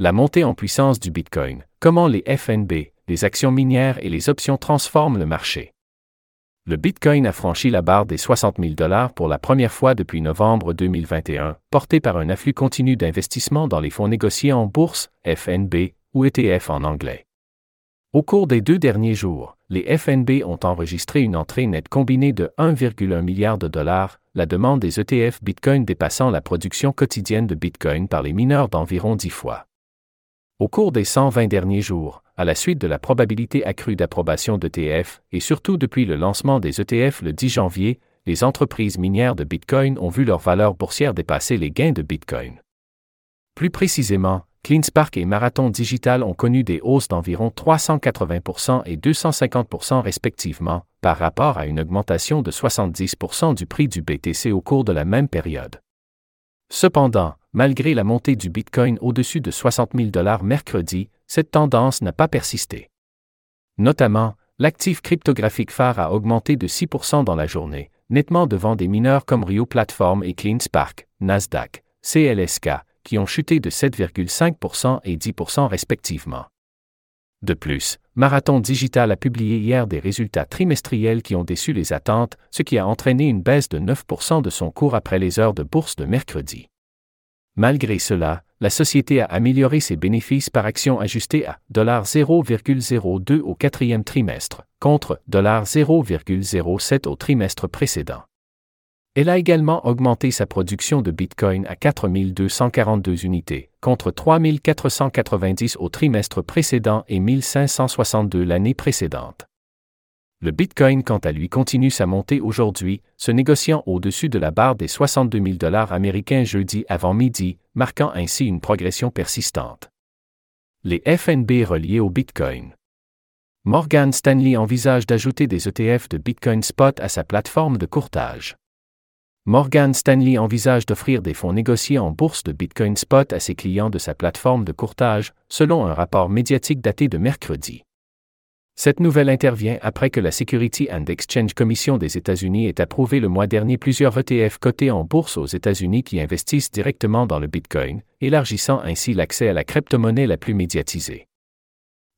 La montée en puissance du Bitcoin, comment les FNB, les actions minières et les options transforment le marché. Le Bitcoin a franchi la barre des 60 000 dollars pour la première fois depuis novembre 2021, porté par un afflux continu d'investissements dans les fonds négociés en bourse, FNB ou ETF en anglais. Au cours des deux derniers jours, les FNB ont enregistré une entrée nette combinée de 1,1 milliard de dollars, la demande des ETF Bitcoin dépassant la production quotidienne de Bitcoin par les mineurs d'environ 10 fois. Au cours des 120 derniers jours, à la suite de la probabilité accrue d'approbation d'ETF, et surtout depuis le lancement des ETF le 10 janvier, les entreprises minières de Bitcoin ont vu leur valeur boursière dépasser les gains de Bitcoin. Plus précisément, CleanSpark et Marathon Digital ont connu des hausses d'environ 380% et 250% respectivement, par rapport à une augmentation de 70% du prix du BTC au cours de la même période. Cependant, malgré la montée du Bitcoin au-dessus de 60 000 dollars mercredi, cette tendance n'a pas persisté. Notamment, l'actif cryptographique phare a augmenté de 6% dans la journée, nettement devant des mineurs comme Rio Platform et CleanSpark, Nasdaq, CLSK, qui ont chuté de 7,5% et 10% respectivement. De plus, Marathon Digital a publié hier des résultats trimestriels qui ont déçu les attentes, ce qui a entraîné une baisse de 9% de son cours après les heures de bourse de mercredi. Malgré cela, la société a amélioré ses bénéfices par action ajustés à 0,02 au quatrième trimestre, contre 0,07 au trimestre précédent. Elle a également augmenté sa production de Bitcoin à 4242 unités, contre 3490 au trimestre précédent et 1562 l'année précédente. Le Bitcoin, quant à lui, continue sa montée aujourd'hui, se négociant au-dessus de la barre des 62 000 dollars américains jeudi avant midi, marquant ainsi une progression persistante. Les FNB reliés au Bitcoin. Morgan Stanley envisage d'ajouter des ETF de Bitcoin Spot à sa plateforme de courtage. Morgan Stanley envisage d'offrir des fonds négociés en bourse de Bitcoin Spot à ses clients de sa plateforme de courtage, selon un rapport médiatique daté de mercredi. Cette nouvelle intervient après que la Security and Exchange Commission des États-Unis ait approuvé le mois dernier plusieurs ETF cotés en bourse aux États-Unis qui investissent directement dans le Bitcoin, élargissant ainsi l'accès à la crypto-monnaie la plus médiatisée.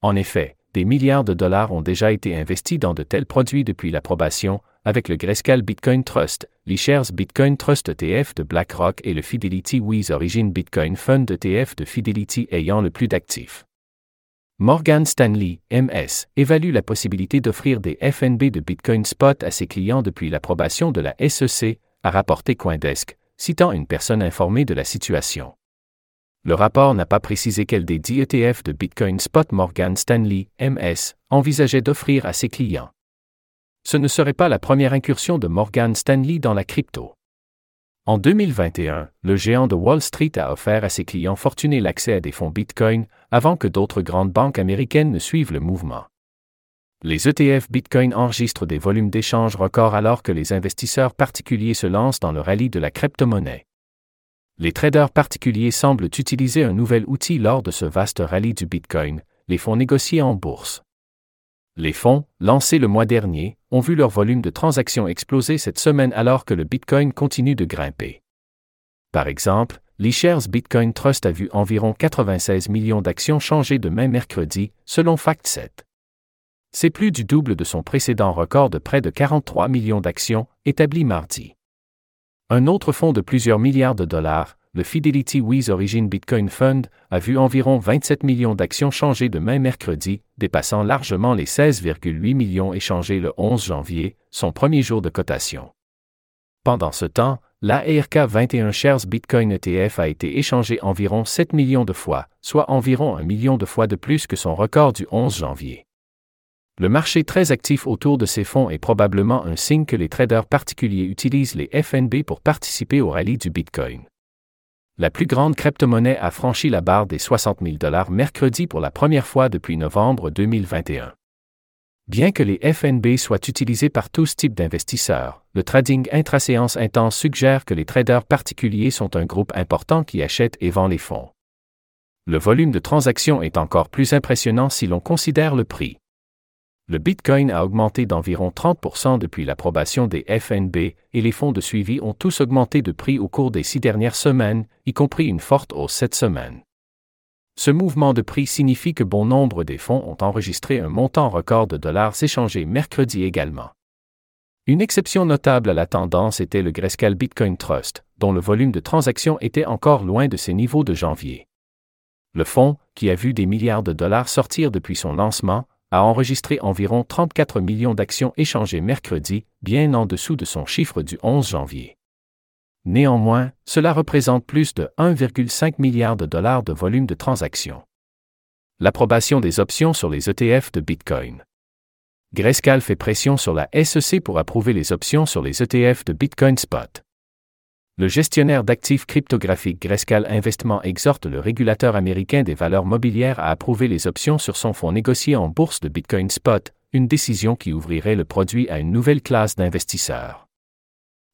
En effet, des milliards de dollars ont déjà été investis dans de tels produits depuis l'approbation, avec le Grayscale Bitcoin Trust, l'eShares Bitcoin Trust ETF de BlackRock et le Fidelity Wiz Origin Bitcoin Fund ETF de Fidelity ayant le plus d'actifs. Morgan Stanley, MS, évalue la possibilité d'offrir des FNB de Bitcoin Spot à ses clients depuis l'approbation de la SEC, a rapporté Coindesk, citant une personne informée de la situation. Le rapport n'a pas précisé quel des 10 ETF de Bitcoin Spot Morgan Stanley, MS, envisageait d'offrir à ses clients ce ne serait pas la première incursion de Morgan Stanley dans la crypto. En 2021, le géant de Wall Street a offert à ses clients fortunés l'accès à des fonds Bitcoin avant que d'autres grandes banques américaines ne suivent le mouvement. Les ETF Bitcoin enregistrent des volumes d'échanges records alors que les investisseurs particuliers se lancent dans le rallye de la crypto-monnaie. Les traders particuliers semblent utiliser un nouvel outil lors de ce vaste rallye du Bitcoin, les fonds négociés en bourse. Les fonds, lancés le mois dernier, ont vu leur volume de transactions exploser cette semaine alors que le Bitcoin continue de grimper. Par exemple, l'eShares Bitcoin Trust a vu environ 96 millions d'actions changer de main mercredi, selon FactSet. C'est plus du double de son précédent record de près de 43 millions d'actions, établi mardi. Un autre fonds de plusieurs milliards de dollars, le Fidelity Wiz Origin Bitcoin Fund a vu environ 27 millions d'actions changer de main mercredi, dépassant largement les 16,8 millions échangés le 11 janvier, son premier jour de cotation. Pendant ce temps, l'ARK 21 Shares Bitcoin ETF a été échangé environ 7 millions de fois, soit environ un million de fois de plus que son record du 11 janvier. Le marché très actif autour de ces fonds est probablement un signe que les traders particuliers utilisent les FNB pour participer au rallye du Bitcoin. La plus grande crypto-monnaie a franchi la barre des 60 000 dollars mercredi pour la première fois depuis novembre 2021. Bien que les FNB soient utilisés par tous types d'investisseurs, le trading intraséance intense suggère que les traders particuliers sont un groupe important qui achète et vend les fonds. Le volume de transactions est encore plus impressionnant si l'on considère le prix. Le Bitcoin a augmenté d'environ 30% depuis l'approbation des FNB et les fonds de suivi ont tous augmenté de prix au cours des six dernières semaines, y compris une forte hausse cette semaine. Ce mouvement de prix signifie que bon nombre des fonds ont enregistré un montant record de dollars échangés mercredi également. Une exception notable à la tendance était le Grayscale Bitcoin Trust, dont le volume de transactions était encore loin de ses niveaux de janvier. Le fonds, qui a vu des milliards de dollars sortir depuis son lancement, a enregistré environ 34 millions d'actions échangées mercredi, bien en dessous de son chiffre du 11 janvier. Néanmoins, cela représente plus de 1,5 milliard de dollars de volume de transactions. L'approbation des options sur les ETF de Bitcoin. Grayscale fait pression sur la SEC pour approuver les options sur les ETF de Bitcoin Spot. Le gestionnaire d'actifs cryptographiques Grayscale Investment exhorte le régulateur américain des valeurs mobilières à approuver les options sur son fonds négocié en bourse de Bitcoin Spot, une décision qui ouvrirait le produit à une nouvelle classe d'investisseurs.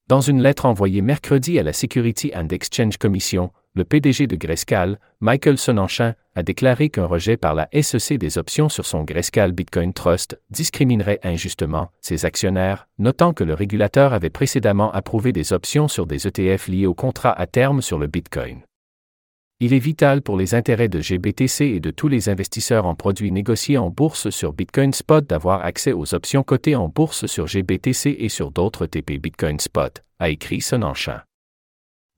Dans une lettre envoyée mercredi à la Security and Exchange Commission, le PDG de Grayscale, Michael Sonanchin, a déclaré qu'un rejet par la SEC des options sur son Grayscale Bitcoin Trust discriminerait injustement ses actionnaires, notant que le régulateur avait précédemment approuvé des options sur des ETF liés au contrat à terme sur le Bitcoin. Il est vital pour les intérêts de GBTC et de tous les investisseurs en produits négociés en bourse sur Bitcoin Spot d'avoir accès aux options cotées en bourse sur GBTC et sur d'autres TP Bitcoin Spot, a écrit Sonanchin.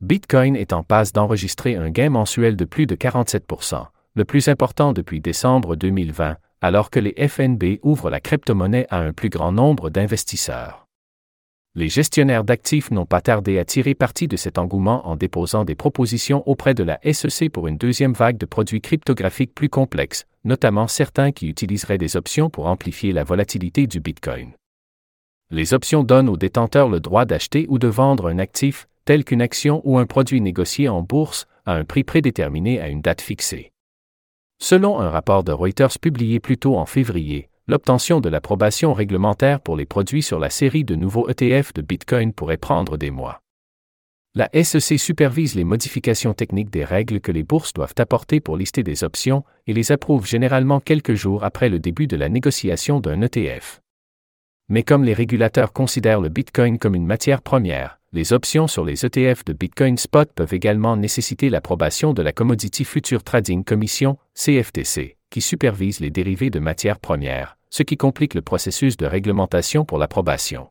Bitcoin est en passe d'enregistrer un gain mensuel de plus de 47% le plus important depuis décembre 2020, alors que les FNB ouvrent la crypto-monnaie à un plus grand nombre d'investisseurs les gestionnaires d'actifs n'ont pas tardé à tirer parti de cet engouement en déposant des propositions auprès de la SEC pour une deuxième vague de produits cryptographiques plus complexes, notamment certains qui utiliseraient des options pour amplifier la volatilité du Bitcoin. Les options donnent aux détenteurs le droit d'acheter ou de vendre un actif, tel qu'une action ou un produit négocié en bourse, à un prix prédéterminé à une date fixée. Selon un rapport de Reuters publié plus tôt en février, l'obtention de l'approbation réglementaire pour les produits sur la série de nouveaux ETF de Bitcoin pourrait prendre des mois. La SEC supervise les modifications techniques des règles que les bourses doivent apporter pour lister des options et les approuve généralement quelques jours après le début de la négociation d'un ETF. Mais comme les régulateurs considèrent le Bitcoin comme une matière première, les options sur les ETF de Bitcoin Spot peuvent également nécessiter l'approbation de la Commodity Future Trading Commission, CFTC, qui supervise les dérivés de matières premières, ce qui complique le processus de réglementation pour l'approbation.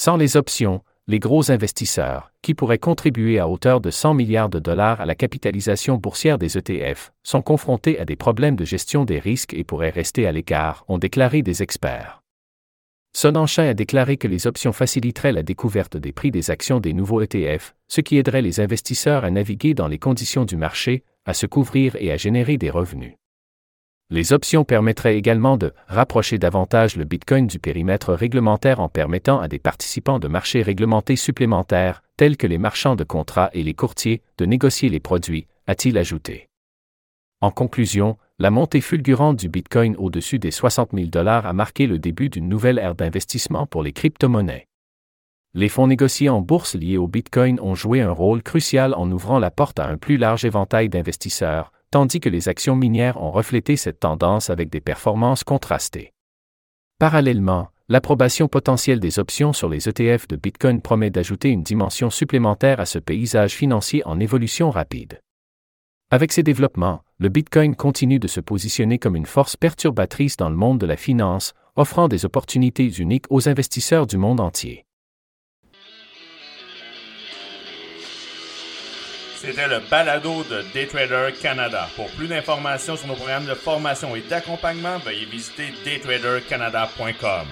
Sans les options, les gros investisseurs, qui pourraient contribuer à hauteur de 100 milliards de dollars à la capitalisation boursière des ETF, sont confrontés à des problèmes de gestion des risques et pourraient rester à l'écart, ont déclaré des experts. Sonanchin a déclaré que les options faciliteraient la découverte des prix des actions des nouveaux ETF, ce qui aiderait les investisseurs à naviguer dans les conditions du marché, à se couvrir et à générer des revenus. Les options permettraient également de rapprocher davantage le Bitcoin du périmètre réglementaire en permettant à des participants de marchés réglementés supplémentaires, tels que les marchands de contrats et les courtiers, de négocier les produits, a-t-il ajouté. En conclusion, la montée fulgurante du Bitcoin au-dessus des 60 000 dollars a marqué le début d'une nouvelle ère d'investissement pour les crypto-monnaies. Les fonds négociés en bourse liés au Bitcoin ont joué un rôle crucial en ouvrant la porte à un plus large éventail d'investisseurs, tandis que les actions minières ont reflété cette tendance avec des performances contrastées. Parallèlement, l'approbation potentielle des options sur les ETF de Bitcoin promet d'ajouter une dimension supplémentaire à ce paysage financier en évolution rapide. Avec ces développements, le Bitcoin continue de se positionner comme une force perturbatrice dans le monde de la finance, offrant des opportunités uniques aux investisseurs du monde entier. C'était le balado de Daytrader Canada. Pour plus d'informations sur nos programmes de formation et d'accompagnement, veuillez visiter daytradercanada.com.